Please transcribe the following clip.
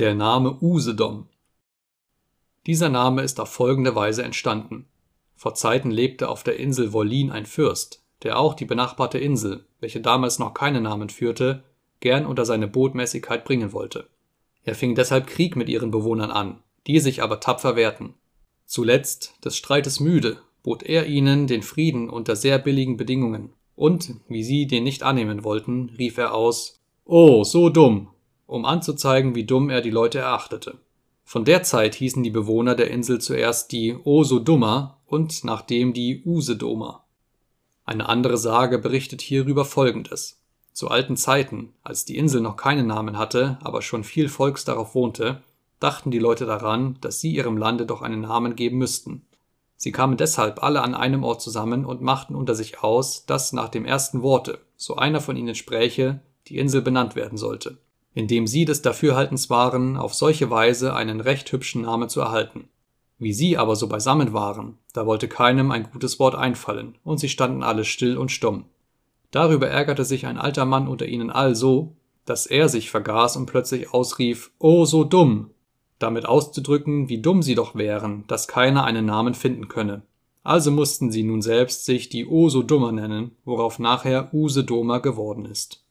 Der Name Usedom. Dieser Name ist auf folgende Weise entstanden. Vor Zeiten lebte auf der Insel Wollin ein Fürst, der auch die benachbarte Insel, welche damals noch keinen Namen führte, gern unter seine Botmäßigkeit bringen wollte. Er fing deshalb Krieg mit ihren Bewohnern an, die sich aber tapfer wehrten. Zuletzt, des Streites müde, bot er ihnen den Frieden unter sehr billigen Bedingungen, und, wie sie den nicht annehmen wollten, rief er aus Oh, so dumm, um anzuzeigen, wie dumm er die Leute erachtete. Von der Zeit hießen die Bewohner der Insel zuerst die Osodummer und nachdem die Usedomer. Eine andere Sage berichtet hierüber folgendes. Zu alten Zeiten, als die Insel noch keinen Namen hatte, aber schon viel Volks darauf wohnte, dachten die Leute daran, dass sie ihrem Lande doch einen Namen geben müssten. Sie kamen deshalb alle an einem Ort zusammen und machten unter sich aus, dass nach dem ersten Worte, so einer von ihnen spräche, die Insel benannt werden sollte indem sie des Dafürhaltens waren, auf solche Weise einen recht hübschen Namen zu erhalten. Wie sie aber so beisammen waren, da wollte keinem ein gutes Wort einfallen, und sie standen alle still und stumm. Darüber ärgerte sich ein alter Mann unter ihnen all so, dass er sich vergaß und plötzlich ausrief, Oh, so dumm! damit auszudrücken, wie dumm sie doch wären, dass keiner einen Namen finden könne. Also mussten sie nun selbst sich die O so dummer nennen, worauf nachher Use Doma geworden ist.